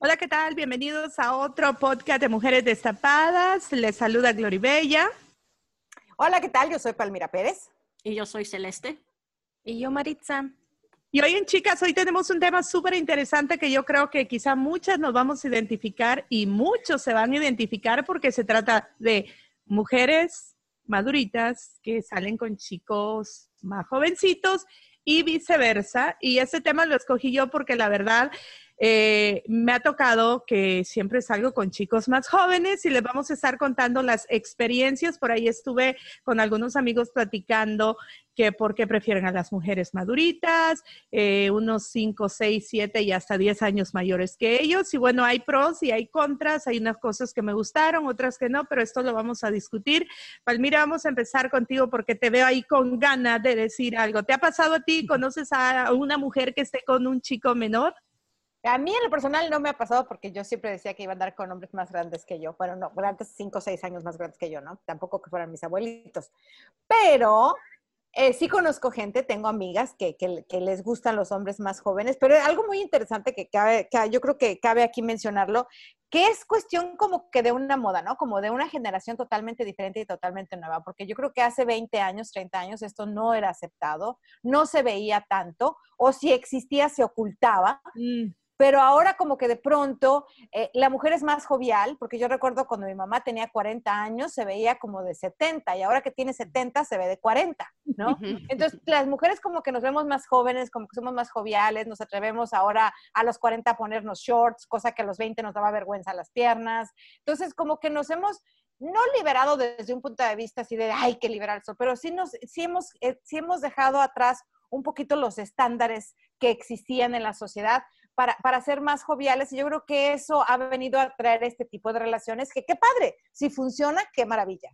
Hola, ¿qué tal? Bienvenidos a otro podcast de Mujeres Destapadas. Les saluda Gloribella. Hola, ¿qué tal? Yo soy Palmira Pérez. Y yo soy Celeste. Y yo Maritza. Y hoy en Chicas, hoy tenemos un tema súper interesante que yo creo que quizá muchas nos vamos a identificar y muchos se van a identificar porque se trata de mujeres maduritas que salen con chicos más jovencitos y viceversa. Y ese tema lo escogí yo porque la verdad eh, me ha tocado que siempre salgo con chicos más jóvenes y les vamos a estar contando las experiencias. Por ahí estuve con algunos amigos platicando que por qué prefieren a las mujeres maduritas, eh, unos 5, 6, 7 y hasta 10 años mayores que ellos. Y bueno, hay pros y hay contras, hay unas cosas que me gustaron, otras que no, pero esto lo vamos a discutir. Palmira, vamos a empezar contigo porque te veo ahí con ganas de decir algo. ¿Te ha pasado a ti? ¿Conoces a una mujer que esté con un chico menor? A mí en lo personal no me ha pasado porque yo siempre decía que iba a andar con hombres más grandes que yo. Bueno, no, antes cinco o seis años más grandes que yo, ¿no? Tampoco que fueran mis abuelitos. Pero eh, sí conozco gente, tengo amigas que, que, les gustan los hombres más jóvenes, pero algo muy interesante que, cabe, que yo creo que cabe aquí mencionarlo, que es cuestión como que de una moda, ¿no? Como de una generación totalmente diferente y totalmente nueva, porque yo creo que hace 20 años, 30 años esto no era aceptado, no se veía tanto, o si existía se ocultaba. Mm pero ahora como que de pronto eh, la mujer es más jovial, porque yo recuerdo cuando mi mamá tenía 40 años se veía como de 70 y ahora que tiene 70 se ve de 40, ¿no? Entonces las mujeres como que nos vemos más jóvenes, como que somos más joviales, nos atrevemos ahora a los 40 a ponernos shorts, cosa que a los 20 nos daba vergüenza las piernas. Entonces como que nos hemos no liberado desde un punto de vista así de, hay que liberar eso, pero sí, nos, sí, hemos, eh, sí hemos dejado atrás un poquito los estándares que existían en la sociedad para, para, ser más joviales. Y yo creo que eso ha venido a traer este tipo de relaciones, que qué padre, si funciona, qué maravilla.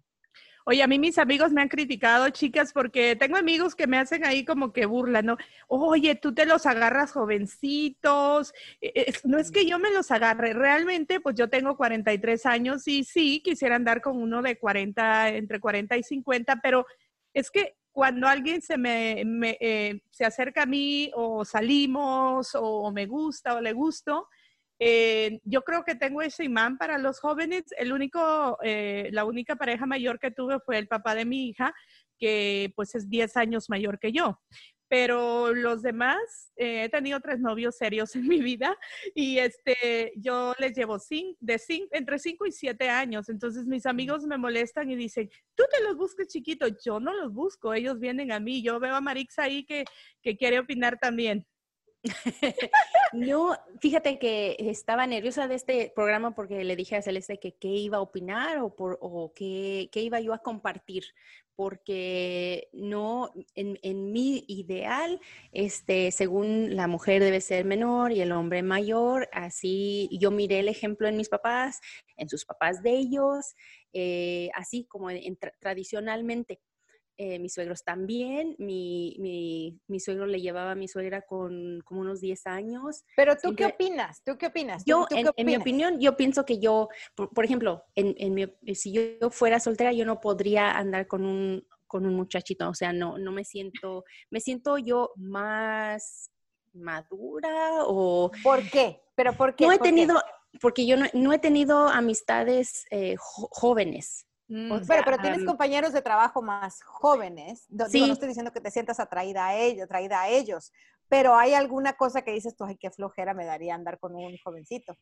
Oye, a mí mis amigos me han criticado, chicas, porque tengo amigos que me hacen ahí como que burlan, ¿no? Oye, tú te los agarras jovencitos. E, e, no es que yo me los agarre, realmente, pues yo tengo 43 años y sí, quisiera andar con uno de 40, entre 40 y 50, pero es que cuando alguien se me, eh, se acerca a mí o salimos o, me gusta o le gusto, eh, yo creo que tengo ese imán para los jóvenes. El único, eh, la única pareja mayor que tuve fue el papá de mi hija, que pues es 10 años mayor que yo pero los demás, eh, he tenido tres novios serios en mi vida y este, yo les llevo de entre cinco y siete años. Entonces mis amigos me molestan y dicen, tú te los busques chiquito. Yo no los busco, ellos vienen a mí. Yo veo a Marix ahí que, que quiere opinar también. no, fíjate que estaba nerviosa de este programa porque le dije a Celeste que qué iba a opinar o, por, qué, qué, iba yo a compartir, porque no, en, en, mi ideal, este, según la mujer debe ser menor y el hombre mayor, así yo miré el ejemplo en mis papás, en sus papás de ellos, eh, así como tradicionalmente. Eh, mis suegros también, mi, mi, mi, suegro le llevaba a mi suegra con como unos 10 años. Pero tú qué opinas? ¿Tú qué opinas? Yo, en, mi opinión, yo pienso que yo, por, ejemplo, en, en mi, si yo fuera soltera, yo no podría andar con un, con un muchachito, o sea, no, no me siento, me siento yo más madura o... ¿Por qué? ¿Pero por qué? No he tenido, porque yo no, no, he tenido amistades eh, jóvenes. Mm, pero, pero tienes compañeros de trabajo más jóvenes. No, no estoy diciendo que te sientas atraída a ellos, atraída a ellos, pero hay alguna cosa que dices tú, ay, qué flojera me daría andar con un jovencito.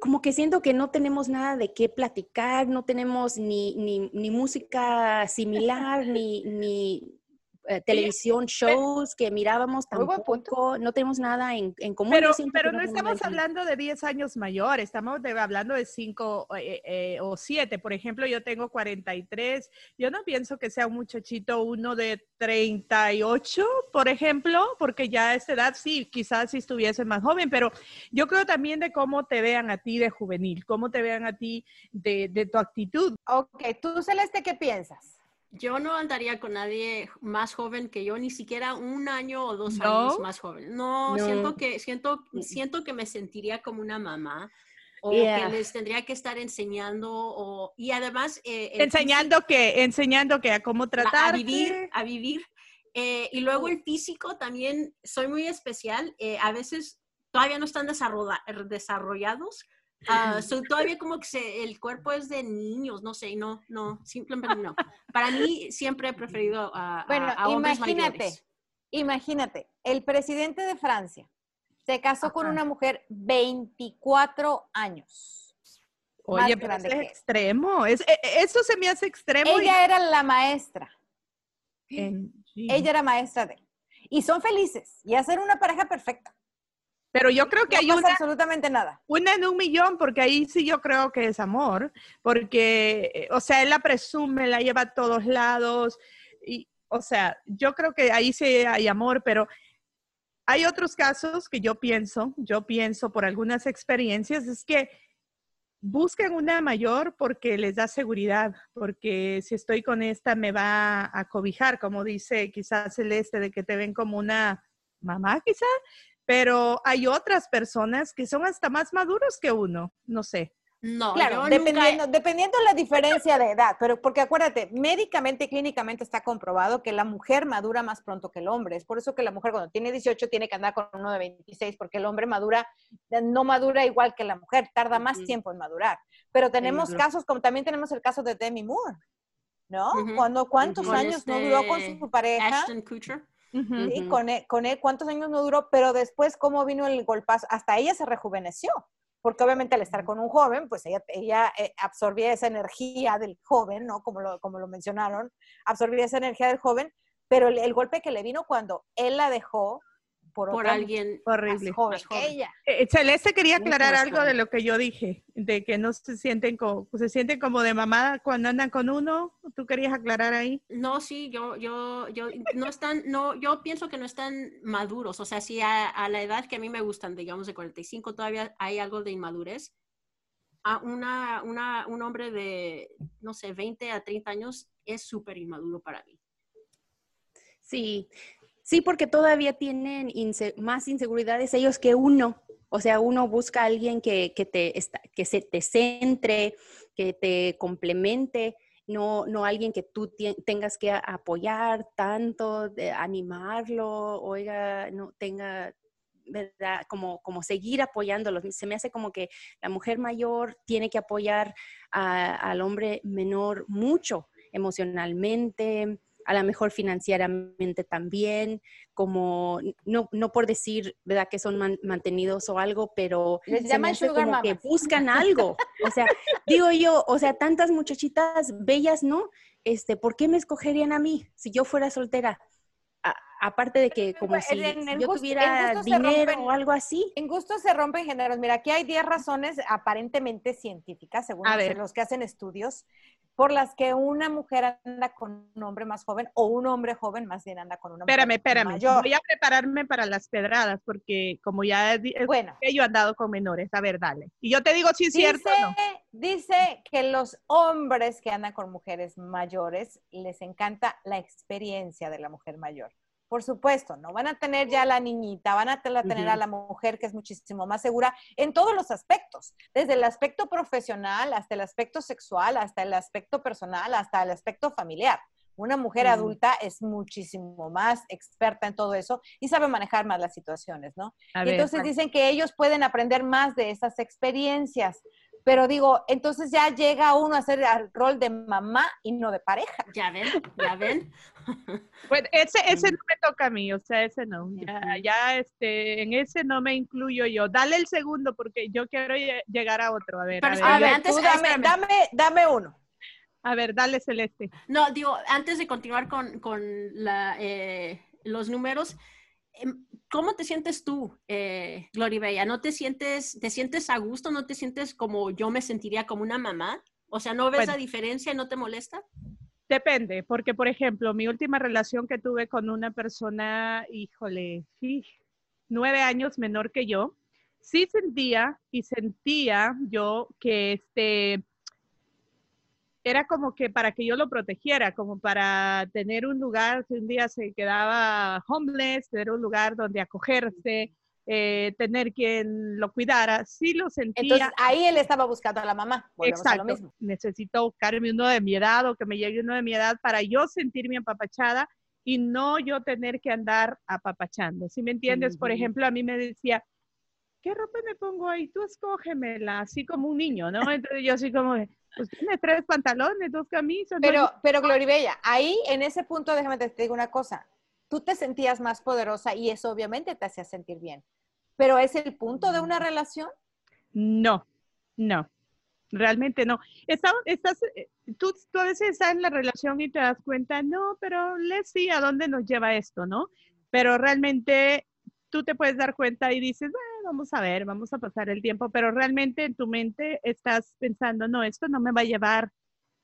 como que siento que no tenemos nada de qué platicar, no tenemos ni, ni, ni música similar, ni, ni eh, televisión, shows que mirábamos tampoco, no tenemos nada en, en común. Pero, pero no estamos hablando de 10 años mayor, estamos hablando de 5 eh, eh, o 7. Por ejemplo, yo tengo 43, yo no pienso que sea un muchachito uno de 38, por ejemplo, porque ya a esta edad sí, quizás si estuviese más joven, pero yo creo también de cómo te vean a ti de juvenil, cómo te vean a ti de, de tu actitud. Ok, tú Celeste, ¿qué piensas? Yo no andaría con nadie más joven que yo, ni siquiera un año o dos años más joven. No, siento que siento siento que me sentiría como una mamá o que les tendría que estar enseñando o y además eh, enseñando que enseñando que a cómo tratar a vivir a vivir eh, y luego el físico también soy muy especial eh, a veces todavía no están desarrollados Uh, todavía como que el cuerpo es de niños, no sé, no, no, simplemente no. Para mí siempre he preferido a, bueno, imagínate, Imagínate, el presidente de Francia se casó con una mujer 24 años. Oye, pero es extremo. Es, e, e, eso se me hace extremo. Ella era la maestra. Ella era maestra de él. Y son felices y hacen una pareja perfecta. Pero yo creo que hay una, absolutamente nada. Una en un millón, porque ahí sí yo creo que es amor, porque, eh, o sea, él la presume, la lleva a todos lados, y, o sea, yo creo que ahí sí hay amor, pero hay otros casos que yo pienso, yo pienso por algunas experiencias, es que buscan una mayor porque les da seguridad, porque si estoy con esta me va a cobijar, como dice quizás Celeste, de que te ven como una mamá quizá, pero hay otras personas que son hasta más maduros que uno, no sé. No, claro, dependiendo, dependiendo de la diferencia de edad, pero porque acuérdate, médicamente y clínicamente está comprobado que la mujer madura más pronto que el hombre. Es por eso que la mujer cuando tiene 18 tiene que andar con uno de 26, porque el hombre madura, no madura igual que la mujer, tarda más tiempo en madurar. Pero tenemos casos, como también tenemos el caso de Demi Moore, ¿no? Cuando, ¿Cuántos años no duró con su, pareja? Ashton Kutcher. Y con él, con él, ¿cuántos años no duró? Pero después, ¿cómo vino el golpazo? Hasta ella se rejuveneció, porque obviamente al estar con un joven, pues ella, ella eh, absorbía esa energía del joven, ¿no? Como lo, como lo mencionaron, absorbía esa energía del joven, pero el, golpe que le vino cuando él la dejó, por, alguien horrible. Más joven, ella. Eh, Celeste quería aclarar algo de lo que yo dije, de que no se sienten como, se sienten como de mamá cuando andan con uno. ¿Tú querías aclarar ahí? No, sí, yo, yo, yo, no están, no, yo pienso que no están maduros. O sea, si a, la edad que a mí me gustan, digamos de 45, todavía hay algo de inmadurez. A una, una, un hombre de, no sé, 20 a 30 años es súper inmaduro para mí. Sí, Sí, porque todavía tienen más inseguridades ellos que uno. O sea, uno busca a alguien que, te, que se te centre, que te complemente, no, no alguien que tú tengas que apoyar tanto, de animarlo, oiga, no tenga, ¿verdad? Como, como seguir apoyándolo. Se me hace como que la mujer mayor tiene que apoyar al hombre menor mucho emocionalmente, a lo mejor financieramente también, como no, no por decir, ¿verdad? Que son mantenidos o algo, pero Les llaman como que buscan algo. O sea, digo yo, o sea, tantas muchachitas bellas, ¿no? Este, ¿por qué me escogerían a mí si yo fuera soltera? aparte de que como si yo tuviera dinero o algo así. En gusto se rompen géneros. Mira, aquí hay 10 razones aparentemente científicas, según los que hacen estudios, por las que una mujer anda con un hombre más joven o un hombre joven más bien anda con una espérame, mujer espérame. mayor. Voy a prepararme para las pedradas porque como ya bueno, yo he andado con menores. A ver, dale. Y yo te digo si es cierto no. Dice que los hombres que andan con mujeres mayores les encanta la experiencia de la mujer mayor. Por supuesto, no van a tener ya a la niñita, van a tener a la mujer que es muchísimo más segura en todos los aspectos, desde el aspecto profesional hasta el aspecto sexual, hasta el aspecto personal, hasta el aspecto familiar. Una mujer adulta es muchísimo más experta en todo eso y sabe manejar más las situaciones, ¿no? y entonces dicen que ellos pueden aprender más de esas experiencias. Pero digo, entonces ya llega uno a hacer el rol de mamá y no de pareja. Ya ven, ya ven. Pues ese, ese no me toca a mí, o sea, ese no. Ya, ya este, en ese no me incluyo yo. Dale el segundo porque yo quiero lle- llegar a otro. A ver, a ver. A ver, antes- tú dame, dame, dame uno. A ver, dale Celeste. No, digo, antes de continuar con, con la, eh, los números, em, ¿cómo te sientes tú, eh, Gloria Bella? ¿No te sientes, te sientes a gusto? ¿No te sientes como yo me sentiría como una mamá? O sea, ¿no ves Bueno. la diferencia? ¿No te molesta? Depende, porque por ejemplo, mi última relación que tuve con una persona, híjole, sí, nueve años menor que yo, sí sentía y sentía yo que este era como que para que yo lo protegiera, como para tener un lugar, si un día se quedaba homeless, tener un lugar donde acogerse, eh, tener quien lo cuidara, sí lo sentía. Entonces ahí él estaba buscando a la mamá. Volvemos a lo Exacto. mismo. Necesito buscarme uno de mi edad o que me llegue uno de mi edad para yo sentirme apapachada y no yo tener que andar apapachando. Si me entiendes? Por ejemplo, a mí me decía, ¿qué ropa me pongo ahí? Tú escógemela, así como un niño, ¿no? Entonces yo así como, pues tiene tres pantalones, dos camisas. no hay- Pero, pero Gloribella, ahí en ese punto, déjame te digo una cosa. Tú te sentías más poderosa y eso obviamente te hacía sentir bien. Pero es el punto de una relación. No, no, realmente no. Está- estás, eh, tú, tú a veces estás en la relación y te das cuenta, no, pero Leslie, ¿a dónde nos lleva esto, no? Pero realmente tú te puedes dar cuenta y dices, "Bueno, vamos a ver, vamos a pasar el tiempo, pero realmente en tu mente estás pensando, no, esto no me va a llevar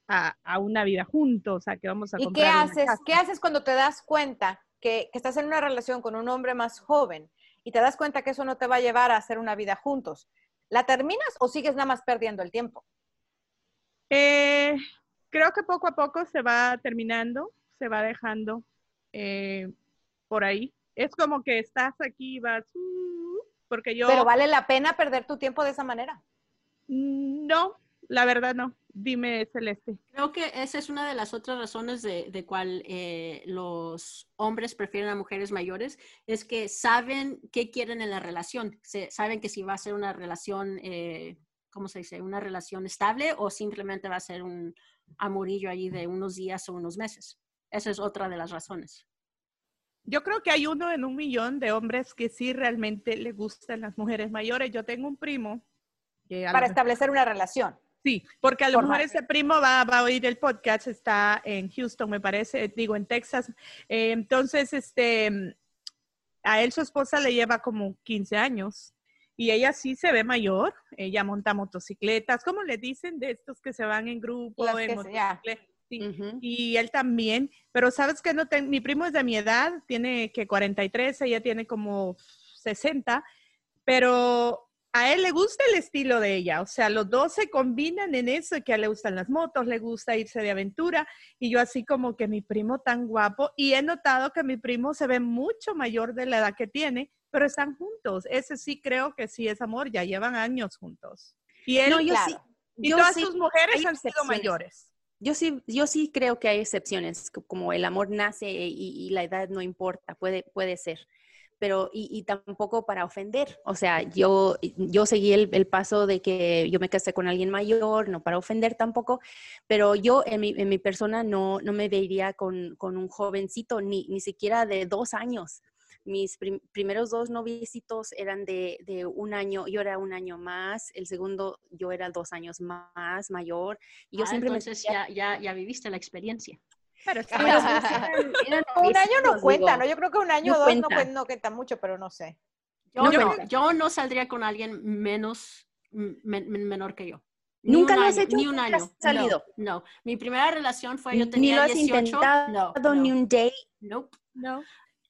a, a una vida juntos, a que vamos a ¿Y qué comprar haces? casa". ¿Qué haces cuando te das cuenta que, que estás en una relación con un hombre más joven y te das cuenta que eso no te va a llevar a hacer una vida juntos? ¿La terminas o sigues nada más perdiendo el tiempo? Eh, creo que poco a poco se va terminando, se va dejando eh, por ahí. Es como que estás aquí y vas, uh, porque yo Pero vale la pena perder tu tiempo de esa manera. Mm, no, la verdad no. Dime, Celeste. Creo que esa es una de las otras razones de, de cual eh, los hombres prefieren a mujeres mayores, es que saben qué quieren en la relación, Se- saben que si va a ser una relación, eh, ¿cómo se dice? Una relación estable o simplemente va a ser un amorillo allí de unos días o unos meses. Esa es otra de las razones. Yo creo que hay uno en un millón de hombres que sí realmente le gustan las mujeres mayores. Yo tengo un primo que Para establecer una relación. Sí, porque a lo mejor ese primo va, va a oír el podcast, está en Houston, me parece, digo, en Texas. Eh, entonces, este, a él su esposa le lleva como 15 años y ella sí se ve mayor, ella monta motocicletas, ¿cómo le dicen? De estos que se van en grupo, en que Y él también, pero sabes que no ten- mi primo es de mi edad, tiene que 43, ella tiene como 60, pero a él le gusta el estilo de ella, o sea, los dos se combinan en eso, que a él le gustan las motos, le gusta irse de aventura, y yo así como que mi primo tan guapo, y he notado que mi primo se ve mucho mayor de la edad que tiene, pero están juntos, ese sí creo que sí es amor, ya llevan años juntos. Y él No, yo sí. claro. y yo todas sí- sus mujeres han sido mayores. Yo sí, yo sí creo que hay excepciones, co- como el amor nace y, la edad no importa, puede, puede ser, pero y, tampoco para ofender. O sea, yo, yo seguí el, el paso de que yo me casé con alguien mayor, no para ofender tampoco, pero yo en mi, en mi persona no, no me vería con, con un jovencito, ni, ni siquiera de dos años. Mis prim- primeros dos noviecitos eran de, de un año, yo era un año más, el segundo yo era dos años más mayor, y yo Ah, siempre me entonces sentía ya, ya, ya viviste la experiencia. Pero eran- eran Un año no cuenta, digo. ¿no? Yo creo que un año o no dos no, cuenta. cuen- no cuenta mucho, pero no sé. Yo No no, cuenta. yo no saldría con alguien menos men- men- menor que yo. ¿Nunca un lo has año, hecho? Ni un ¿Nunca año. has salido? No, no. Mi primera relación fue yo Ni tenía lo has 18. intentado, no, no, ni un date. nope. No.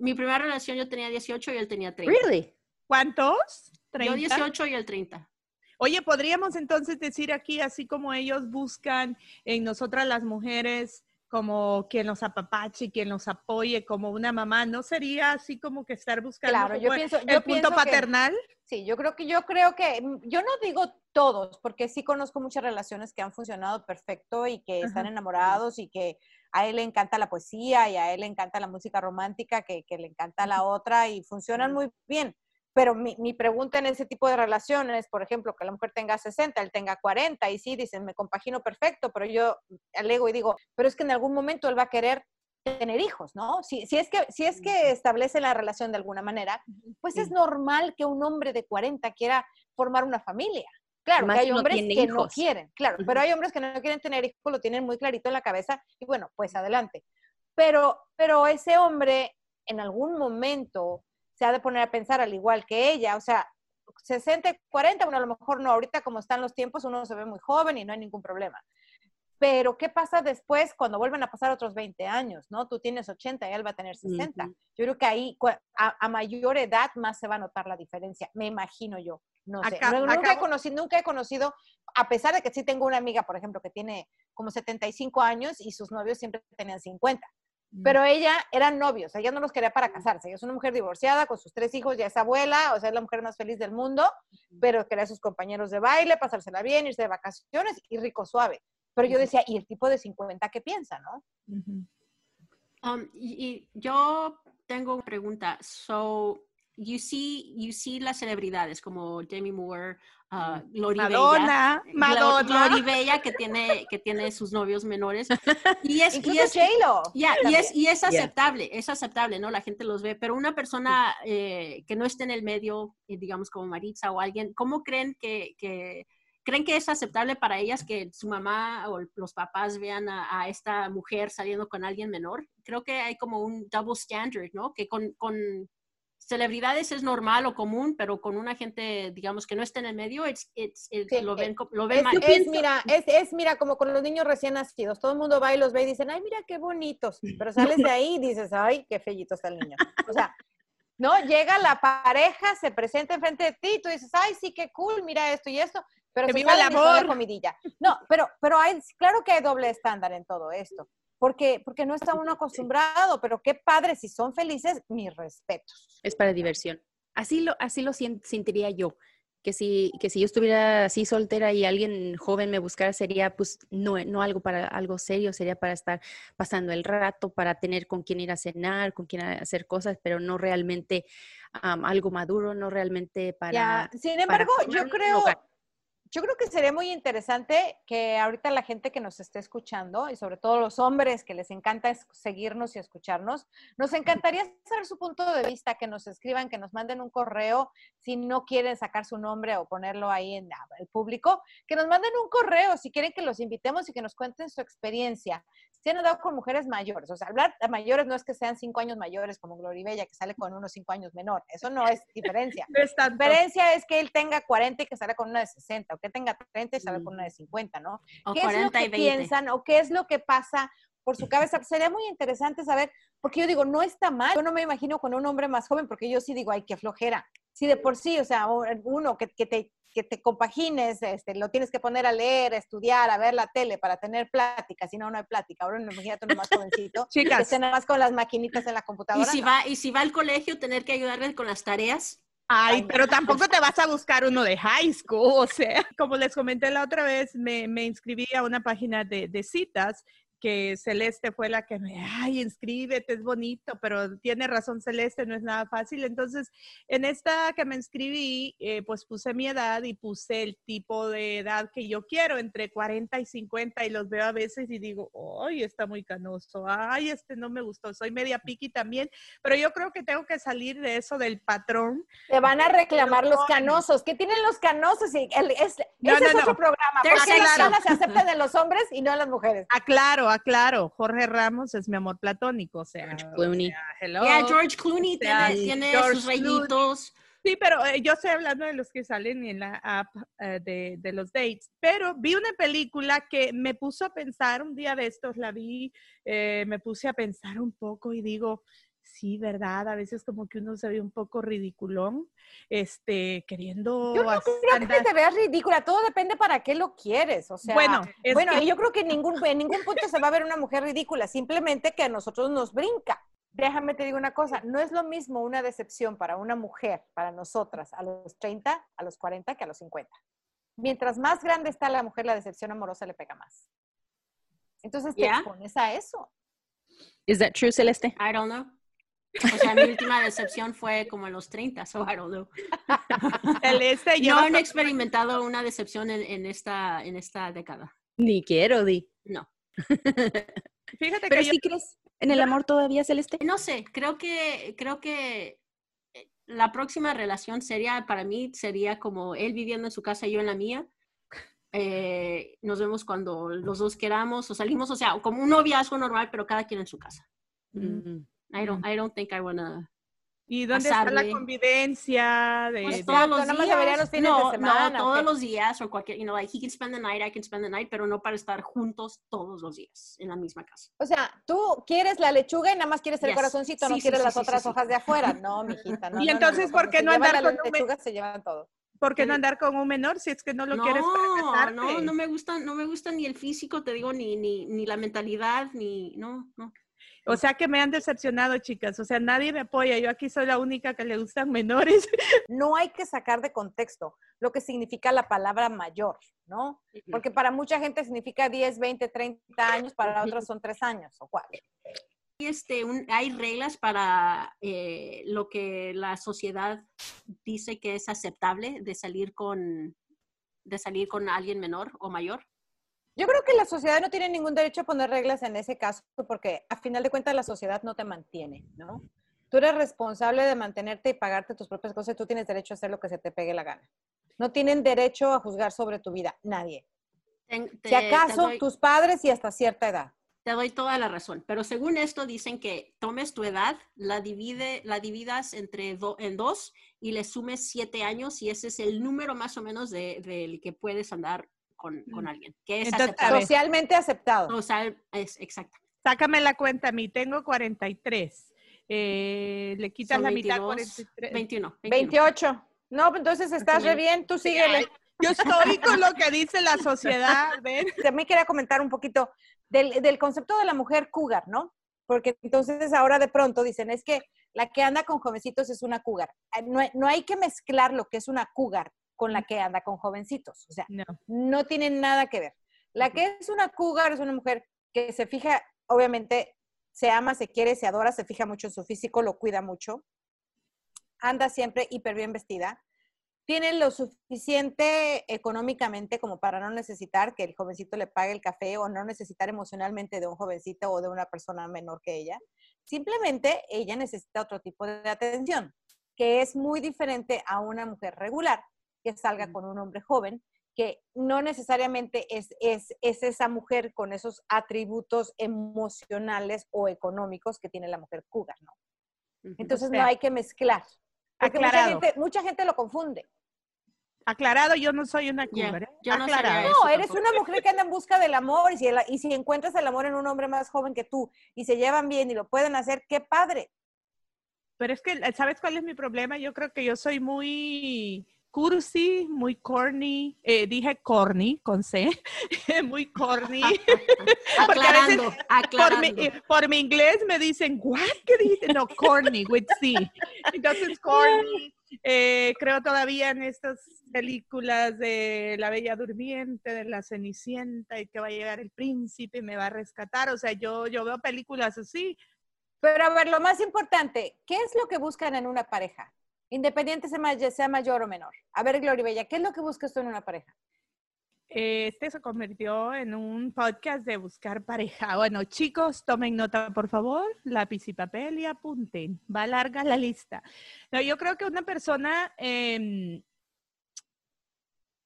Mi primera relación yo tenía 18 y él tenía 30. Really? ¿Cuántos? Yo 30. 18 y él 30. Oye, podríamos entonces decir aquí, así como ellos buscan en nosotras las mujeres como quien nos apapache, quien nos apoye, como una mamá, ¿no sería así como que estar buscando Claro, yo pienso, el yo punto pienso que- paternal? Sí, yo creo que yo creo que mm, yo no digo todos, porque sí conozco muchas relaciones que han funcionado perfecto y que están enamorados y que a él le encanta la poesía y a él le encanta la música romántica, que, que le encanta la otra y funcionan muy bien. Pero mi, mi, pregunta en ese tipo de relaciones, por ejemplo, que la mujer tenga 60, él tenga 40, y sí, dicen, me compagino perfecto, pero yo alego y digo, pero es que en algún momento él va a querer tener hijos, ¿no? Si, si, es que, si es que establece la relación de alguna manera, pues es normal que un hombre de 40 quiera formar una familia. Claro, que hay hombres que no quieren, claro, pero hay hombres que no quieren tener hijos, lo tienen muy clarito en la cabeza y bueno, pues adelante. Pero, pero ese hombre en algún momento se ha de poner a pensar al igual que ella, o sea, 60, 40, bueno, a lo mejor no, ahorita como están los tiempos uno se ve muy joven y no hay ningún problema. Pero, ¿qué pasa después cuando vuelven a pasar otros 20 años? ¿no? Tú tienes 80 y él va a tener 60. Yo creo que ahí, a, mayor edad, más se va a notar la diferencia. Me imagino yo. No sé. nunca, he conocido, nunca he conocido, a pesar de que sí tengo una amiga, por ejemplo, que tiene como 75 años y sus novios siempre tenían 50. Pero ella eran novios, ella no los quería para casarse. Ella es una mujer divorciada con sus tres hijos, ya es abuela, o sea, es la mujer más feliz del mundo, pero quería a sus compañeros de baile, pasársela bien, irse de vacaciones y rico suave. Pero yo decía, ¿y el tipo de 50 qué piensa, no? Um, y, yo tengo una pregunta. So, you see, you see las celebridades como Demi Moore, uh, Glory Madonna, Bella, Madonna. Glory Bella que tiene, que tiene sus novios menores. Y es, y es, y es, y es aceptable, es aceptable, ¿no? La gente los ve, pero una persona eh, que no esté en el medio, eh, digamos como Maritza o alguien, ¿cómo creen que, que ¿Creen que es aceptable para ellas que su mamá o los papás vean a, esta mujer saliendo con alguien menor? Creo que hay como un double standard, ¿no? Que con, con celebridades es normal o común, pero con una gente, digamos, que no está en el medio, it's, lo ven, lo ven es, es, mira, es, es, mira, como con los niños recién nacidos, todo el mundo va y los ve y dicen, ay, mira qué bonitos, pero sales de ahí y dices, ay, qué fellito está el niño. O sea, ¿no? Llega la pareja, se presenta enfrente de ti, tú dices, ay, sí, qué cool, mira esto y esto, pero que viva el amor. comidilla. No, pero, pero hay, claro que hay doble estándar en todo esto, porque, porque no está uno acostumbrado, pero qué padre, si son felices, mis respetos. Es para diversión. Así lo, así lo sentiría yo, que si, que si yo estuviera así soltera y alguien joven me buscara, sería pues no, no algo para algo serio, sería para estar pasando el rato, para tener con quién ir a cenar, con quién hacer cosas, pero no realmente algo maduro, no realmente para... Sin embargo, yo creo... Yo creo que sería muy interesante que ahorita la gente que nos esté escuchando, y sobre todo los hombres que les encanta seguirnos y escucharnos, nos encantaría saber su punto de vista, que nos escriban, que nos manden un correo, si no quieren sacar su nombre o ponerlo ahí en el público, que nos manden un correo si quieren que los invitemos y que nos cuenten su experiencia. Si han dado con mujeres mayores, o sea, hablar de mayores no es que sean cinco años mayores como Gloribella, que sale con unos cinco años menor, eso no es diferencia. La diferencia es que él tenga 40 y que sale con una de 60, que tenga 30 y sabe con una de 50, ¿no? O ¿Qué 40 es lo que y 20. piensan o qué es lo que pasa por su cabeza? Sería muy interesante saber, porque yo digo, no está mal. Yo no me imagino con un hombre más joven, porque yo sí digo, ay, qué flojera. Si de por sí, o sea, uno que, que te que te compagines, este, lo tienes que poner a leer, a estudiar, a ver la tele para tener plática, si no, no hay plática. Ahora imagínate uno más jovencito, Chicas. que esté nada más con las maquinitas en la computadora. Y si, no. va, y si va al colegio, tener que ayudarle con las tareas. Ay, pero tampoco te vas a buscar uno de high school, o sea, como les comenté la otra vez, me, me inscribí a una página de, de citas que Celeste fue la que me, ay, inscríbete, es bonito, pero tiene razón Celeste, no es nada fácil. Entonces, en esta que me inscribí, eh, pues puse mi edad y puse el tipo de edad que yo quiero, entre 40 y 50, y los veo a veces y digo, ay, está muy canoso, ay, este no me gustó, soy media piqui también, pero yo creo que tengo que salir de eso del patrón. Te van a reclamar los canosos. ¿Qué tienen los canosos? Y el- es, No, ese no, es no. otro programa. Porque sexy. ganas se aceptan de los hombres y no de las mujeres. Aclaro, aclaro, Jorge Ramos es mi amor platónico, o sea, George Clooney. o sea, hello. Ya, George Clooney O sea, tiene, tiene George sus rayitos. Sí, pero eh, yo estoy hablando de los que salen en la app eh, de, de los dates. Pero vi una película que me puso a pensar un día de estos, la vi, eh, me puse a pensar un poco y digo, sí, ¿verdad? A veces como que uno se ve un poco ridiculón, este, queriendo Yo no hacer- creo que te veas ridícula. Todo depende para qué lo quieres. O sea, Bueno, es bueno, que- yo creo que en ningún, en ningún punto se va a ver una mujer ridícula, simplemente que a nosotros nos brinca. Déjame te digo una cosa, no es lo mismo una decepción para una mujer, para nosotras, a los 30, a los 40, que a los 50. Mientras más grande está la mujer, la decepción amorosa le pega más. Entonces te Yeah. expones a eso. Is that true, Celeste? I don't know. O sea, mi última decepción fue como en los 30, so I don't know. Celeste, No llevas han experimentado una decepción en, en esta, en esta década. Ni quiero, Di. No. Fíjate Pero que yo sí crees en el amor todavía, Celeste. No sé, creo que, creo que eh, la próxima relación sería, para mí, sería como él viviendo en su casa y yo en la mía. Eh, nos vemos cuando los dos queramos o salimos, o sea, como un noviazgo normal, pero cada quien en su casa. Mm. I don't, I don't think I wanna. ¿Y dónde está la convivencia? De, Pues de- todos los fines de no, semana, No, ¿o todos los días o cualquier, you know, like he can spend the night, I can spend the night, pero no para estar juntos todos los días en la misma casa. O sea, tú quieres la lechuga y nada más quieres el Yes. corazoncito, no Sí, quieres sí, las sí, otras sí, sí. hojas de afuera. No, mijita, no. Y no, entonces, no, ¿por qué se no llevan andar con un lechugas se llevan todo. ¿Por qué no andar con un menor si es que no lo quieres para casarte? no, no me gusta, no me gusta ni el físico, te digo, ni, ni, ni la mentalidad, ni, no, no. O sea que me han decepcionado, chicas. O sea, nadie me apoya. Yo aquí soy la única que le gustan menores. No hay que sacar de contexto lo que significa la palabra mayor, ¿no? Porque para mucha gente significa 10, 20, 30 años, para otros son 3 años o 4. Y este, un- hay reglas para eh, lo que la sociedad dice que es aceptable de salir con, de salir con alguien menor o mayor. Yo creo que la sociedad no tiene ningún derecho a poner reglas en ese caso, porque a final de cuentas la sociedad no te mantiene, ¿no? Tú eres responsable de mantenerte y pagarte tus propias cosas y tú tienes derecho a hacer lo que se te pegue la gana. No tienen derecho a juzgar sobre tu vida, nadie. Te- Si acaso doy- tus padres y hasta cierta edad. Te doy toda la razón, pero según esto dicen que tomes tu edad, la, divide, la dividas entre do- en dos y le sumes siete años y ese es el número más o menos de- del que puedes andar con, con Mm. alguien, que es Entonces. Socialmente aceptado. O sea, es exacto. Sácame la cuenta a mí. Tengo 43. Eh, le quitas Son la mitad 22, 43. 21, 21. 28. No, pues entonces estás re bien, tú síguele. Yo estoy con lo que dice la sociedad. ¿ven? También quería comentar un poquito del, del concepto de la mujer cougar, ¿no? Porque entonces ahora de pronto dicen, es que la que anda con jovencitos es una cougar. Ah, No, hay- no hay que mezclar lo que es una cougar con la que anda con jovencitos. O sea, No. no tienen nada que ver. La que es una cougar es una mujer que se fija, obviamente, se ama, se quiere, se adora, se fija mucho en su físico, lo cuida mucho, anda siempre hiper bien vestida, tiene lo suficiente económicamente como para no necesitar que el jovencito le pague el café o no necesitar emocionalmente de un jovencito o de una persona menor que ella. Simplemente ella necesita otro tipo de atención, que es muy diferente a una mujer regular que salga con un hombre joven que no necesariamente es, es, es esa mujer con esos atributos emocionales o económicos que tiene la mujer cougar, ¿no? Entonces sea, no hay que mezclar. Porque mucha aclarado. gente, mucha gente lo confunde. Aclarado, yo no soy una cougar. ¿eh? yo no Aclarado. No, eres tampoco. una mujer que anda en busca del amor y si, el- y si encuentras el amor en un hombre más joven que tú y se llevan bien y lo pueden hacer, qué padre. Pero es que, ¿sabes cuál es mi problema? Yo creo que yo soy muy cursi, muy corny. Eh, dije corny con C, muy corny. Porque a veces Aclarando, por mi, por mi inglés me dicen, ¿what? ¿Qué dijiste? No, corny, with C. Entonces, corny. eh, creo todavía en estas películas de La Bella Durmiente, de La Cenicienta, y que va a llegar el príncipe y me va a rescatar. O sea, yo, yo veo películas así. Pero a ver, lo más importante, ¿qué es lo que buscan en una pareja? Independiente sea may- sea mayor o menor. A ver, Gloria Bella, ¿qué es lo que buscas tú en una pareja? Este se convirtió en un podcast de buscar pareja. Bueno, chicos, tomen nota, por favor, lápiz y papel y apunten. Va larga la lista. No, yo creo que una persona em,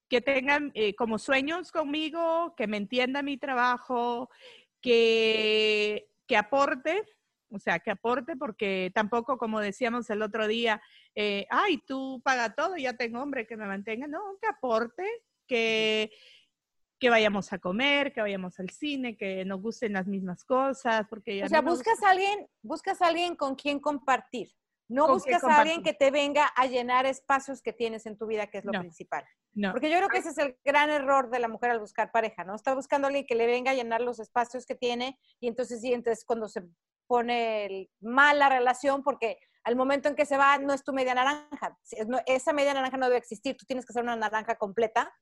que tenga eh, como sueños conmigo, que me entienda mi trabajo, que, que aporte, o sea, que aporte, porque tampoco, como decíamos el otro día, eh, ay, tú paga todo, ya tengo hombre que me mantenga. No, que aporte, que, que vayamos a comer, que vayamos al cine, que nos gusten las mismas cosas, porque a O sea, buscas gusta- a alguien, buscas a alguien con quien compartir. No buscas a alguien que te venga a llenar espacios que tienes en tu vida, que es lo No. principal. No. Porque yo creo que ese es el gran error de la mujer al buscar pareja, ¿no? Está buscando a alguien que le venga a llenar los espacios que tiene y entonces sí, entonces cuando se pone el- mal la relación, porque al momento en que se va no es tu media naranja. Esa media naranja no debe existir, tú tienes que ser una naranja completa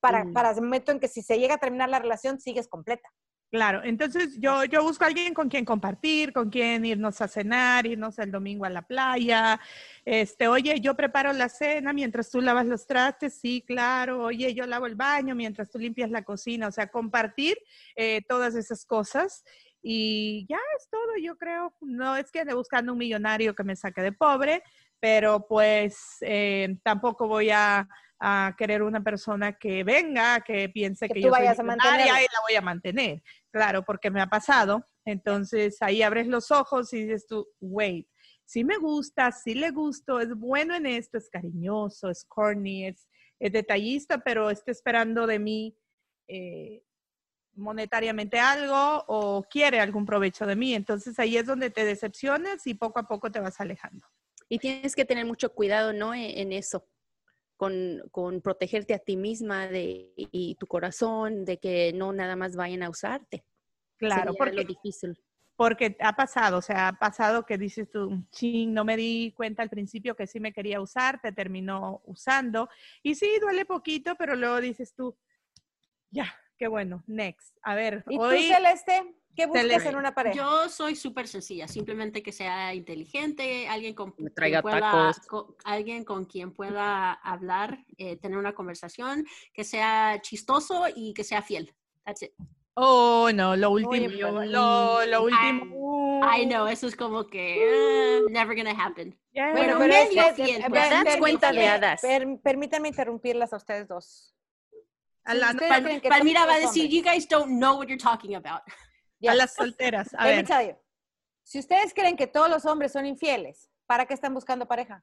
para, Mm. para el momento en que si se llega a terminar la relación, sigues completa. Claro, entonces yo, yo busco a alguien con quien compartir, con quien irnos a cenar, irnos el domingo a la playa. Este, oye, yo preparo la cena mientras tú lavas los trastes, sí, claro. Oye, yo lavo el baño mientras tú limpias la cocina. O sea, compartir eh, todas esas cosas. Y ya es todo, yo creo. No es que ande buscando un millonario que me saque de pobre, pero pues eh, tampoco voy a, a, querer una persona que venga, que piense que, Que yo tú vayas a soy y la voy a mantener. Claro, porque me ha pasado. Entonces ahí abres los ojos y dices tú, wait, sí me gusta, sí le gusto, es bueno en esto, es cariñoso, es corny, es, es detallista, pero está esperando de mí eh, monetariamente algo o quiere algún provecho de mí. Entonces ahí es donde te decepcionas y poco a poco te vas alejando. Y tienes que tener mucho cuidado, ¿no? E- En, eso, con, con protegerte a ti misma de, y tu corazón, de que no nada más vayan a usarte. Claro, Sería porque lo difícil. Porque ha pasado, o sea, ha pasado que dices tú, ching, no me di cuenta al principio que sí me quería usar, te terminó usando. Y sí, duele poquito, pero luego dices tú, ya, qué bueno, next. A ver, ¿Y tú, Celeste? ¿Qué buscas Celeste. en una pareja? Yo soy súper sencilla, simplemente que sea inteligente, alguien con, Me quien pueda, tacos. co- alguien con quien pueda hablar, eh, tener una conversación, que sea chistoso y que sea fiel. That's it. Oh, no, lo último, Oye, pero- lo, lo último. I know, eso es como que eh, never gonna happen. Bueno, pero medio es eh, pues. per- cuenta de permítame- hadas. per- permítanme interrumpirlas a ustedes dos. A, la- ustedes Pal- creen que Palmira va a decir, you guys don't know what you're talking about. a las solteras. A Let me ver, tell you. Si ustedes creen que todos los hombres son infieles, ¿para qué están buscando pareja?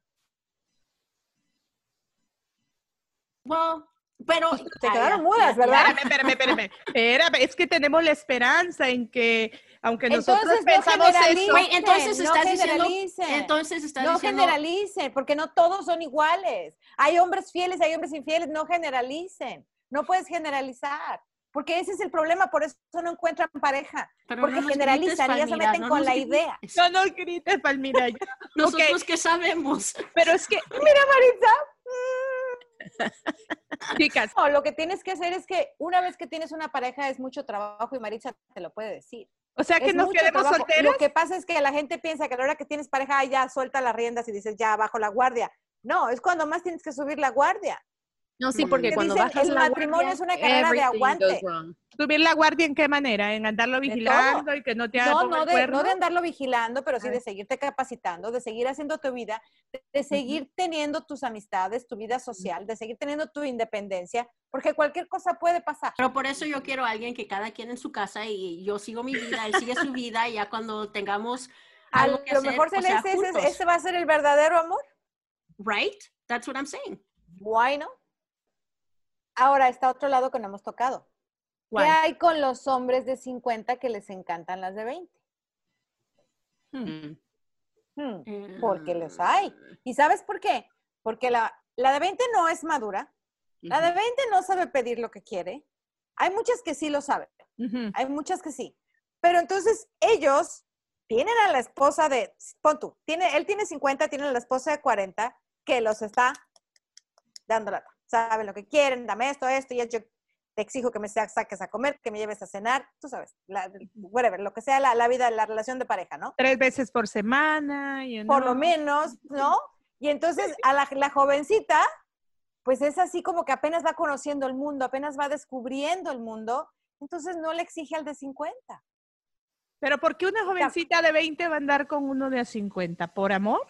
Well, pero... Se Ah, quedaron mudas, ¿verdad? espérame, espérame, espérame. Espérame, es que tenemos la esperanza en que, aunque nosotros Entonces, no pensamos eso, Wait, entonces no estás diciendo- generalicen. Entonces estás no diciendo... generalicen, porque no todos son iguales. Hay hombres fieles, hay hombres infieles, no generalicen. No puedes generalizar, porque ese es el problema, por eso no encuentran pareja, pero porque no generalizan grites, y ya se meten no con la grites. idea. no nos grites, Palmira. ya. Nosotros que sabemos. Pero es que, Mira, Maritza. chicas, No, lo que tienes que hacer es que una vez que tienes una pareja es mucho trabajo y Maritza te lo puede decir. o sea que Es nos quedemos trabajo. solteros. Lo que pasa es que la gente piensa que a la hora que tienes pareja ay, ya suelta las riendas y dices ya bajo la guardia. No, es cuando más tienes que subir la guardia. No, sí, porque Que cuando dicen, bajas el la matrimonio guardia, es una carrera de aguante. ¿Subir la guardia en qué manera? ¿En andarlo vigilando y que no te haga No, no de, no de andarlo vigilando, pero sí de seguirte capacitando, de seguir haciendo tu vida, de, de seguir teniendo tus amistades, tu vida social, de seguir teniendo tu independencia, porque cualquier cosa puede pasar. Pero por eso yo quiero a alguien que cada quien en su casa y yo sigo mi vida, él sigue su vida y ya cuando tengamos A algo que lo hacer, mejor o sea, Celeste, ese, va a ser el verdadero amor. Right? That's what I'm saying. Bueno. Ahora está otro lado que no hemos tocado. ¿Cuál? ¿Qué hay con los hombres de 50 que les encantan las de 20? Mm. Hmm, porque los hay. ¿Y sabes por qué? Porque la, la de 20 no es madura, la de 20 no sabe pedir lo que quiere. Hay muchas que sí lo saben, hay muchas que sí. Pero entonces ellos tienen a la esposa de, pon tú, tiene, él tiene 50, tiene a la esposa de 40 que los está dando lata. Saben lo que quieren, dame esto, esto, y yo te exijo que me sa- saques a comer, que me lleves a cenar, tú sabes, la, whatever, lo que sea la, la vida, la relación de pareja, ¿no? Tres veces por semana. you por lo menos, ¿no? Y entonces a la, la jovencita, pues es así como que apenas va conociendo el mundo, apenas va descubriendo el mundo, entonces no le exige al de 50. Pero ¿por qué una jovencita de 20 va a andar con uno de 50? ¿Por amor?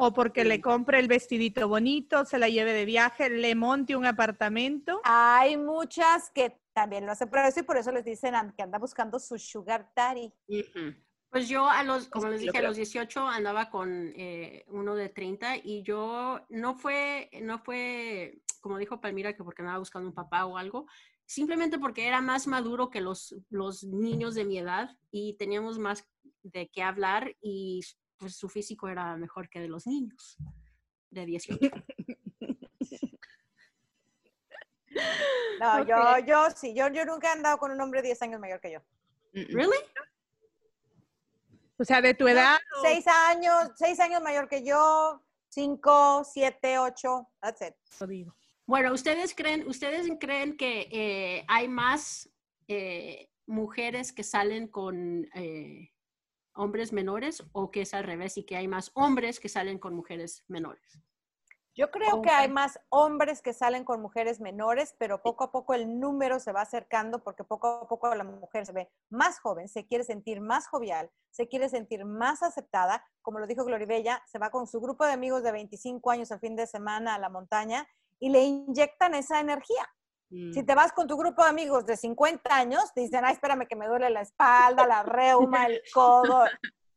¿O porque le compre el vestidito bonito, se la lleve de viaje, le monte un apartamento? Hay muchas que también lo hacen por eso y por eso les dicen que anda buscando su sugar daddy. Ujú. Pues yo a los, como les dije, a los 18 andaba con eh, uno de 30 y yo no fue, no fue, como dijo Palmira, que porque andaba buscando un papá o algo, simplemente porque era más maduro que los, los niños de mi edad y teníamos más de qué hablar y pues su físico era mejor que de los niños de 18. No, yo, yo sí, yo, yo nunca he andado con un hombre 10 años mayor que yo. ¿Really? O sea, de tu edad. o- Seis años, seis años mayor que yo, cinco, siete, ocho, that's it. Bueno, ¿ustedes creen, ustedes creen que eh, hay más eh, mujeres que salen con eh, hombres menores o que es al revés y que hay más hombres que salen con mujeres menores? Yo creo que hay más hombres que salen con mujeres menores, pero poco a poco el número se va acercando porque poco a poco la mujer se ve más joven, se quiere sentir más jovial, se quiere sentir más aceptada. Como lo dijo Gloribella, se va con su grupo de amigos de 25 años el fin de semana a la montaña y le inyectan esa energía. Si mm. te vas con tu grupo de amigos de 50 años, te dicen, ay, espérame que me duele la espalda, la reuma, el codo.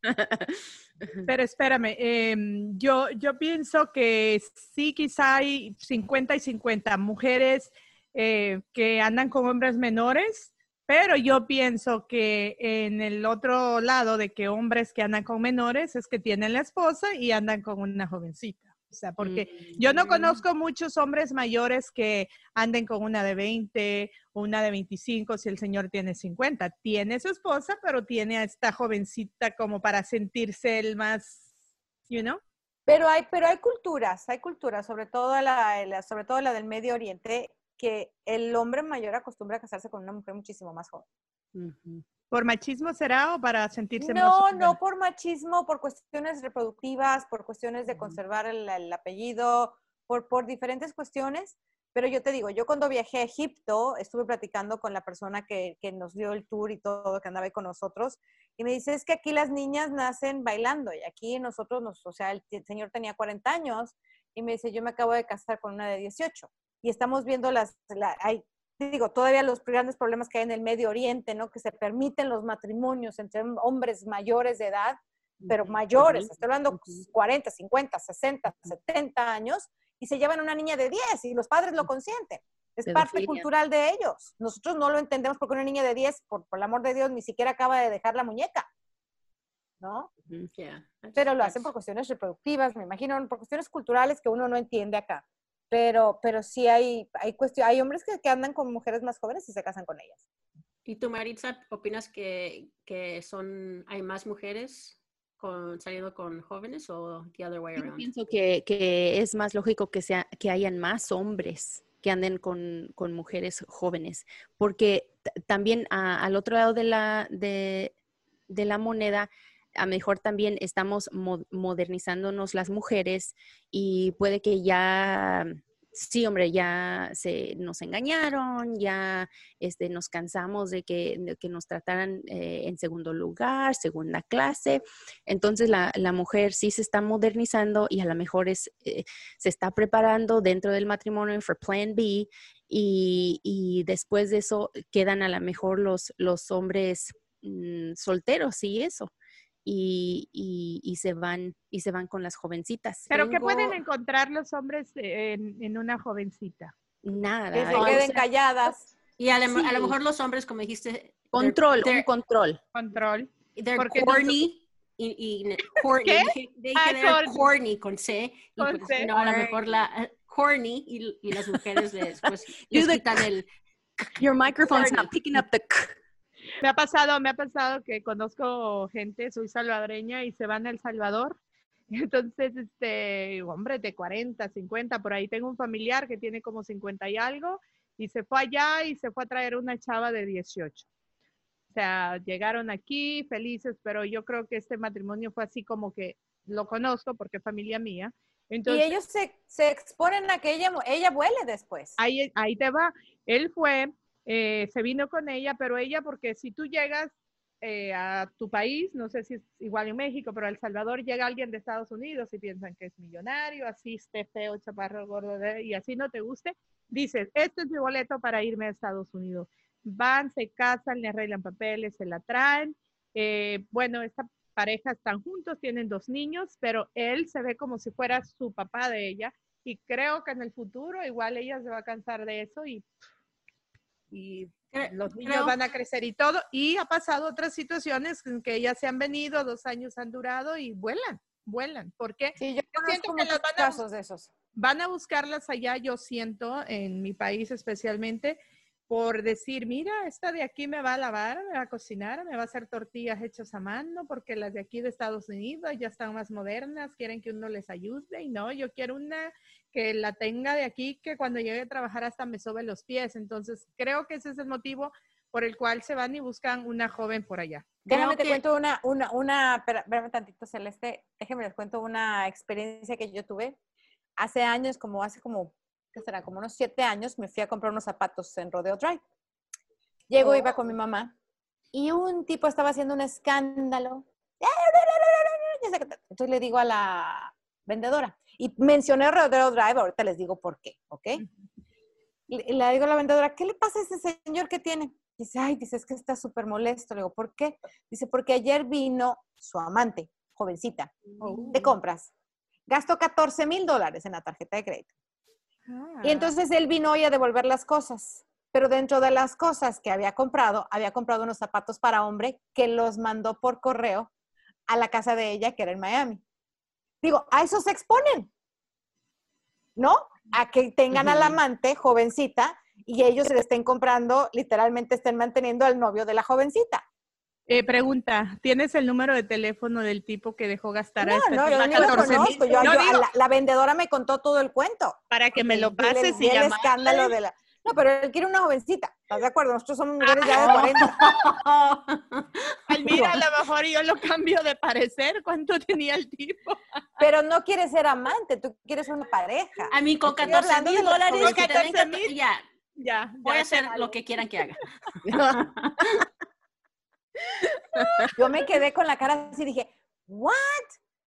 Pero espérame, em, yo, yo pienso que sí, quizá hay 50 y 50 mujeres eh, que andan con hombres menores, pero yo pienso que en el otro lado de que hombres que andan con menores es que tienen la esposa y andan con una jovencita. O sea, porque yo no mm. conozco muchos hombres mayores que anden con una de 20 o una de 25 si el señor tiene 50. Tiene su esposa, pero tiene a esta jovencita como para sentirse el más, you know. Pero hay, pero hay culturas, hay culturas, sobre todo la, sobre todo la del Medio Oriente, que el hombre mayor acostumbra a casarse con una mujer muchísimo más joven. ¿Por machismo será o para sentirse no, más? No, no por machismo, por cuestiones reproductivas, por cuestiones de conservar el, apellido, por, por diferentes cuestiones. Pero yo te digo, yo cuando viajé a Egipto, estuve platicando con la persona que, que, nos dio el tour y todo, que andaba ahí con nosotros, y me dice, es que aquí las niñas nacen bailando, y aquí nosotros, nos, o sea, el, señor tenía 40 años, y me dice, yo me acabo de casar con una de 18, y estamos viendo las, hay digo, todavía los grandes problemas que hay en el Medio Oriente, ¿no? Que se permiten los matrimonios entre hombres mayores de edad, pero mayores, estoy hablando 40, 50, 60, 70 años, y se llevan una niña de 10 y los padres lo consienten. Es parte cultural de ellos. Nosotros no lo entendemos porque una niña de 10, por, por el amor de Dios, ni siquiera acaba de dejar la muñeca. ¿No? Pero lo hacen por cuestiones reproductivas, me imagino, por cuestiones culturales que uno no entiende acá pero, pero sí hay, hay, cuestión, hay hombres que, que, andan con mujeres más jóvenes y se casan con ellas. ¿Y tú, Maritza, opinas que, que son, hay más mujeres con, saliendo con jóvenes o the other way around? Yo pienso que, que es más lógico que, sea, que hayan más hombres que anden con, con mujeres jóvenes, porque también al otro lado de la, de, de la moneda, a lo mejor también estamos modernizándonos las mujeres y puede que ya, sí, hombre, ya se nos engañaron, ya este, nos cansamos de que, que nos trataran eh, en segundo lugar, segunda clase. Entonces la, la, mujer sí se está modernizando y a lo mejor es, eh, se está preparando dentro del matrimonio for Plan B y, y después de eso quedan a lo mejor los, los hombres mm, solteros y eso y, y, se van y se van con las jovencitas. Pero ¿qué pueden encontrar los hombres en, en una jovencita? Nada. Que se queden calladas. Y a, lo mejor los hombres, como dijiste, control, un control. Control. They're corny. Y, y corny, ¿Qué? ah, corny con C. Y con pues, C. No, a lo mejor la uh, corny y, y, las mujeres les, pues, les quitan el. Your microphone's not picking up the. Me ha pasado, me ha pasado que conozco gente, soy salvadoreña y se van a El Salvador. Entonces, este, hombre, de 40, 50, por ahí tengo un familiar que tiene como 50 y algo y se fue allá y se fue a traer una chava de 18. O sea, llegaron aquí felices, pero yo creo que este matrimonio fue así como que lo conozco porque es familia mía. Entonces, y ellos se, se, exponen a que ella, ella vuele después. Ahí, ahí te va. Él fue, eh, se vino con ella, pero ella, porque si tú llegas eh, a tu país, no sé si es igual en México, pero a El Salvador llega alguien de Estados Unidos y piensan que es millonario, así esté feo, chaparro, gordo, y así no te guste, dices, este es mi boleto para irme a Estados Unidos. Van, se casan, le arreglan papeles, se la traen. Eh, bueno, esta pareja están juntos, tienen dos niños, pero él se ve como si fuera su papá de ella y creo que en el futuro igual ella se va a cansar de eso y y los niños van a crecer y todo. Y ha pasado otras situaciones en que ya se han venido, dos años han durado y vuelan, vuelan. porque Sí, yo, siento que van casos de esos. Van a buscarlas allá, yo siento, en mi país especialmente, por decir, mira, esta de aquí me va a lavar, me va a cocinar, me va a hacer tortillas hechas a mano, porque las de aquí de Estados Unidos ya están más modernas, quieren que uno les ayude y no, yo quiero una que la tenga de aquí, que cuando llegue a trabajar hasta me sobe los pies. Entonces, creo que ese es el motivo por el cual se van y buscan una joven por allá. Déjame te que- cuento una, una, una, espérame tantito, Celeste. Déjame les cuento una experiencia que yo tuve. Hace años, como hace como, ¿qué será? Como unos siete años, me fui a comprar unos zapatos en Rodeo Drive. Llego, iba con mi mamá, y un tipo estaba haciendo un escándalo. Entonces le digo a la vendedora, y mencioné Rodeo Drive, ahorita les digo por qué, ¿ok? Le, le digo a la vendedora, ¿qué le pasa a ese señor que tiene? Dice, ay, dice, es que está súper molesto. Le digo, ¿por qué? Dice, porque ayer vino su amante, jovencita, de compras. Gastó 14 mil dólares en la tarjeta de crédito. Ah. Y entonces él vino hoy a devolver las cosas. Pero dentro de las cosas que había comprado, había comprado unos zapatos para hombre que los mandó por correo a la casa de ella, que era en Miami. Digo, a eso se exponen, ¿no? A que tengan al amante jovencita y ellos le estén comprando, literalmente estén manteniendo al novio de la jovencita. Eh, pregunta, ¿tienes el número de teléfono del tipo que dejó gastar a No, esta no, yo ni lo 14,000? conozco. Yo- No, yo- digo, la, la vendedora me contó todo el cuento. para que me lo Y el- pases y el escándalo de la... No, pero él quiere una jovencita. ¿Estás de acuerdo? Nosotros somos mujeres ya Ah, de 40. Ay, mira, a lo mejor yo lo cambio de parecer. ¿Cuánto tenía el tipo? Pero no quieres ser amante, tú quieres una pareja. A mí con Estoy 14 hablando de mil dólares con que te den 14,000. cato- ya, Ya, voy ya a hacer lo que quieran que haga. Yo me quedé con la cara así, dije, ¿what?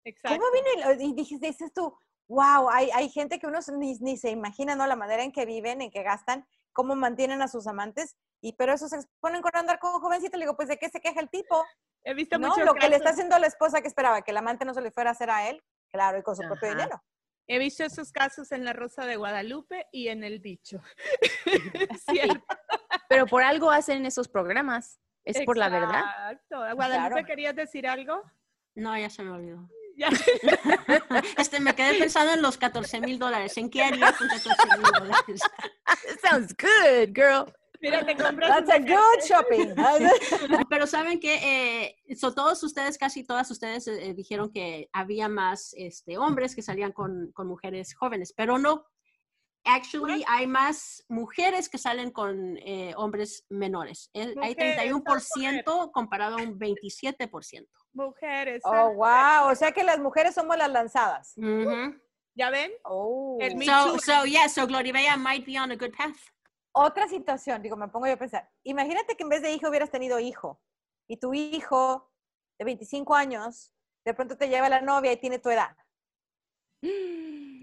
Exacto. ¿Cómo vino? Y Y dije, dices tú, wow, hay, hay gente que uno ni, ni se imagina, ¿no? La manera en que viven, en que gastan, cómo mantienen a sus amantes, y pero eso se exponen con andar con jovencita. Le digo, pues, ¿de qué se queja el tipo? He visto ¿No? Lo que le está haciendo a la esposa que esperaba, que el amante no se le fuera a hacer a él, claro, y con su propio dinero. He visto esos casos en La Rosa de Guadalupe y en El cierto. Pero por algo hacen esos programas. Es por la verdad. Exacto. Guadalupe, Claro. ¿querías decir algo? No, ya se me olvidó. Ya. Este, me quedé pensando en los 14 mil dólares. ¿En qué haría con 14 mil dólares? Sounds good, girl. Mira, te compras That's a good shopping. Pero saben que eh, so, todos ustedes, casi todas ustedes eh, dijeron que había más este, hombres que salían con, con mujeres jóvenes, pero no. Actually, hay más mujeres que salen con eh, hombres menores. Hay Mujeres, 31% comparado a un 27%. mujeres. Oh, wow. O sea que las mujeres somos las lanzadas. ¿Ya ven? Oh. El So, so, yeah, so Gloribella might be on a good path. Otra situación, digo, me pongo yo a pensar. Imagínate que en vez de hijo hubieras tenido hijo y tu hijo de 25 años de pronto te lleva la novia y tiene tu edad.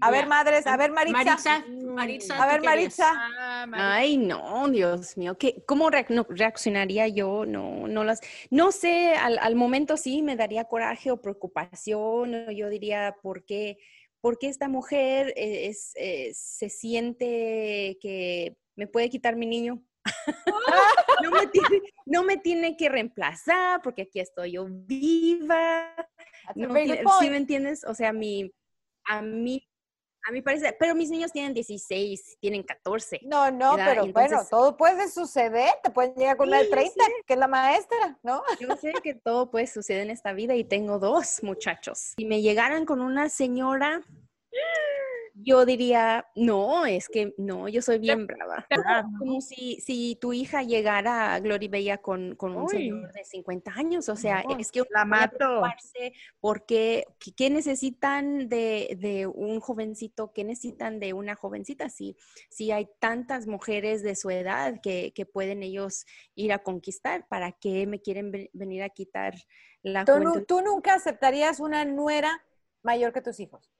A ver, madres, a ver, Maritza. Maritza, Mm, Maritza, A ¿tú ver? Maritza. Ah, María. Ay, no, Dios mío, ¿qué, ¿cómo no- reaccionaría yo? No, no las, no sé, al, al momento sí me daría coraje o preocupación, o yo diría, ¿por qué, por qué esta mujer eh, es, eh, se siente que me puede quitar mi niño? no, me tiene, no me tiene que reemplazar porque aquí estoy yo viva. No ¿Sí me entiendes? O sea, mi, a mí, a mí parece, pero mis niños tienen 16, tienen 14. No, no, ¿verdad? pero Y bueno, todo puede suceder. Te pueden llegar con una de Sí, 30, que es la maestra, ¿no? Yo sé que todo puede suceder en esta vida y tengo dos muchachos. Si me llegaran con una señora, yo diría, no, es que no, yo soy bien brava. Como si, si tu hija llegara a Glory Bella con, con un Uy. señor de 50 años, o sea, No, es que la mato. preocuparse porque ¿qué- ¿qué necesitan de, de un jovencito? ¿Qué necesitan de una jovencita? Si, si hay tantas mujeres de su edad que, que pueden ellos ir a conquistar, ¿para qué me quieren ve- venir a quitar la Tú, juventud? tú nunca aceptarías una nuera mayor que tus hijos.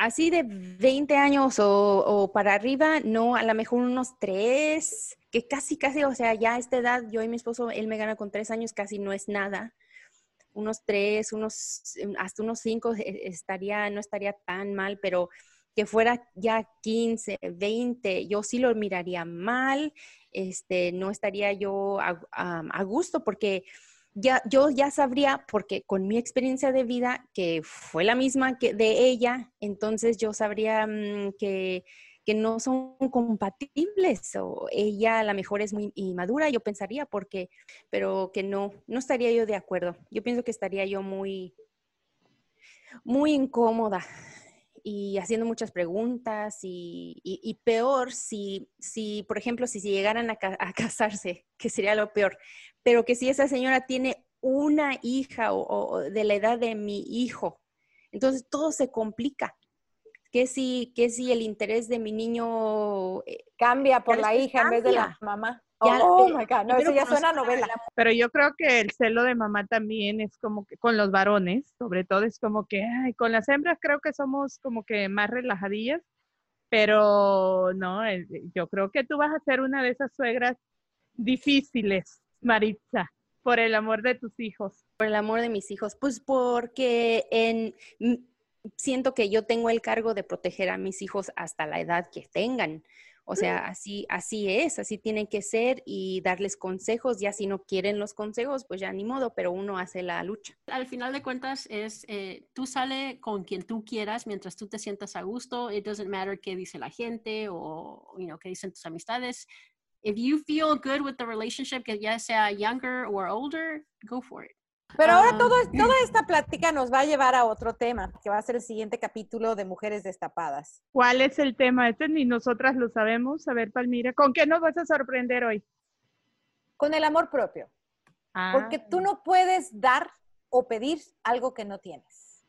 Así de 20 años o, para arriba, no, a lo mejor unos tres, que casi, casi, o sea, ya a esta edad, yo y mi esposo, él me gana con tres años, casi no es nada. Unos tres, unos, hasta unos cinco eh, estaría, no estaría tan mal, pero que fuera ya 15, 20, yo sí lo miraría mal, este, no estaría yo a gusto porque ya, yo ya sabría, porque con mi experiencia de vida, que fue la misma que de ella, entonces yo sabría mm, que, que no son compatibles o ella a lo mejor es muy inmadura, yo pensaría, porque, pero que no, no estaría yo de acuerdo. Yo pienso que estaría yo muy, muy incómoda y haciendo muchas preguntas y, y- y peor si, si, por ejemplo, si, si llegaran a, ca- a casarse, que sería lo peor, pero que si esa señora tiene una hija o, de la edad de mi hijo, entonces todo se complica. Que si, que si el interés de mi niño eh, Cambia por la hija en vez de la mamá. Ya, oh eh, my God, no, eso ya suena a novela. la Pero yo creo que el celo de mamá también es como que con los varones, sobre todo es como que, ay, con las hembras creo que somos como que más relajadillas, pero no, el- yo creo que tú vas a ser una de esas suegras difíciles, Maritza, por el amor de tus hijos. por el amor de mis hijos? Pues porque en, m- siento que yo tengo el cargo de proteger a mis hijos hasta la edad que tengan. O sea, así, así es, así tienen que ser y darles consejos. Ya si no quieren los consejos, pues ya ni modo, pero uno hace la lucha. Al final de cuentas es, eh, tú sale con quien tú quieras mientras tú te sientas a gusto. It doesn't matter qué dice la gente o, you know, qué dicen tus amistades. If you feel good with the relationship, que ya sea younger or older, go for it. Pero ahora Ah. todo, toda esta plática nos va a llevar a otro tema, que va a ser el siguiente capítulo de Mujeres Destapadas. ¿Cuál es el tema? Este ni nosotras lo sabemos. A ver, Palmira, ¿con qué nos vas a sorprender hoy? Con el amor propio. Porque Ah. tú no puedes dar o pedir algo que no tienes.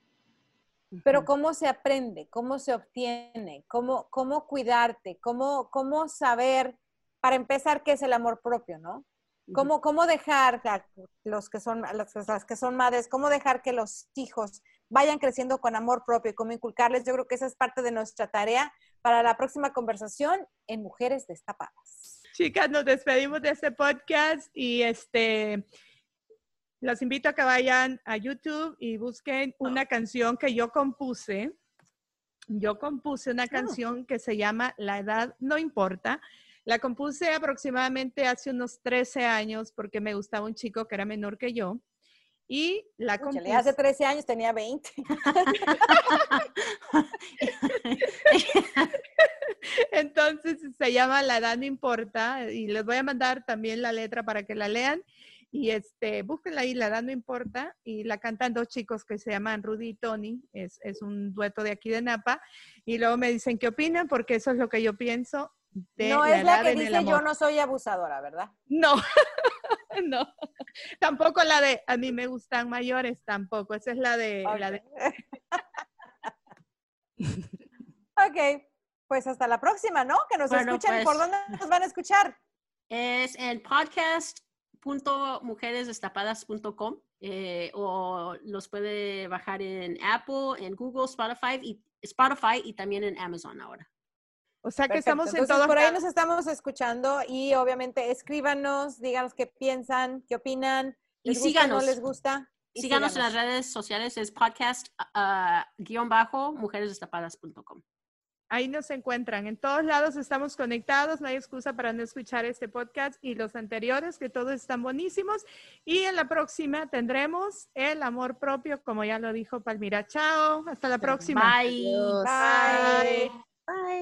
Pero cómo se aprende, cómo se obtiene, cómo, cómo cuidarte, cómo, cómo saber, para empezar, qué es el amor propio, ¿no? ¿Cómo, cómo dejar a los que son, a las, las que son madres, cómo dejar que los hijos vayan creciendo con amor propio y cómo inculcarles? Yo creo que esa es parte de nuestra tarea para la próxima conversación en Mujeres Destapadas. Chicas, nos despedimos de este podcast y este los invito a que vayan a YouTube y busquen una canción que yo compuse. Yo compuse una canción que se llama La edad no importa. La compuse aproximadamente hace unos 13 años porque me gustaba un chico que era menor que yo. Y la compuse. hace 13 años tenía 20. Entonces se llama La edad no importa y les voy a mandar también la letra para que la lean y este búsquenla ahí La edad no importa y la cantan dos chicos que se llaman Rudy y Tony, es, es un dueto de aquí de Napa y luego me dicen qué opinan porque eso es lo que yo pienso de no la es la edad que el dice yo no soy abusadora, ¿verdad? No, no, tampoco la de a mí me gustan mayores, tampoco, esa es la de, la de ok, pues hasta la próxima, ¿no? Que nos Bueno, escuchen. ¿Por pues. dónde nos van a escuchar? Es en podcast.mujeresdestapadas.com eh, o los puede bajar en Apple, en Google, Spotify y, Spotify y también en Amazon ahora. O sea que Perfecto, estamos en entonces todos por ahí nos estamos escuchando y obviamente escríbanos, díganos qué piensan, qué opinan, Y les gusta o no síganos. les gusta. y Síganos en las redes sociales, es podcast ah, guion bajo mujeresdestapadas.com. Ahí nos encuentran. En todos lados estamos conectados. No hay excusa para no escuchar este podcast y los anteriores, que todos están buenísimos. Y en la próxima tendremos el amor propio, como ya lo dijo Palmira. Chao. Hasta la próxima. Bye. Bye.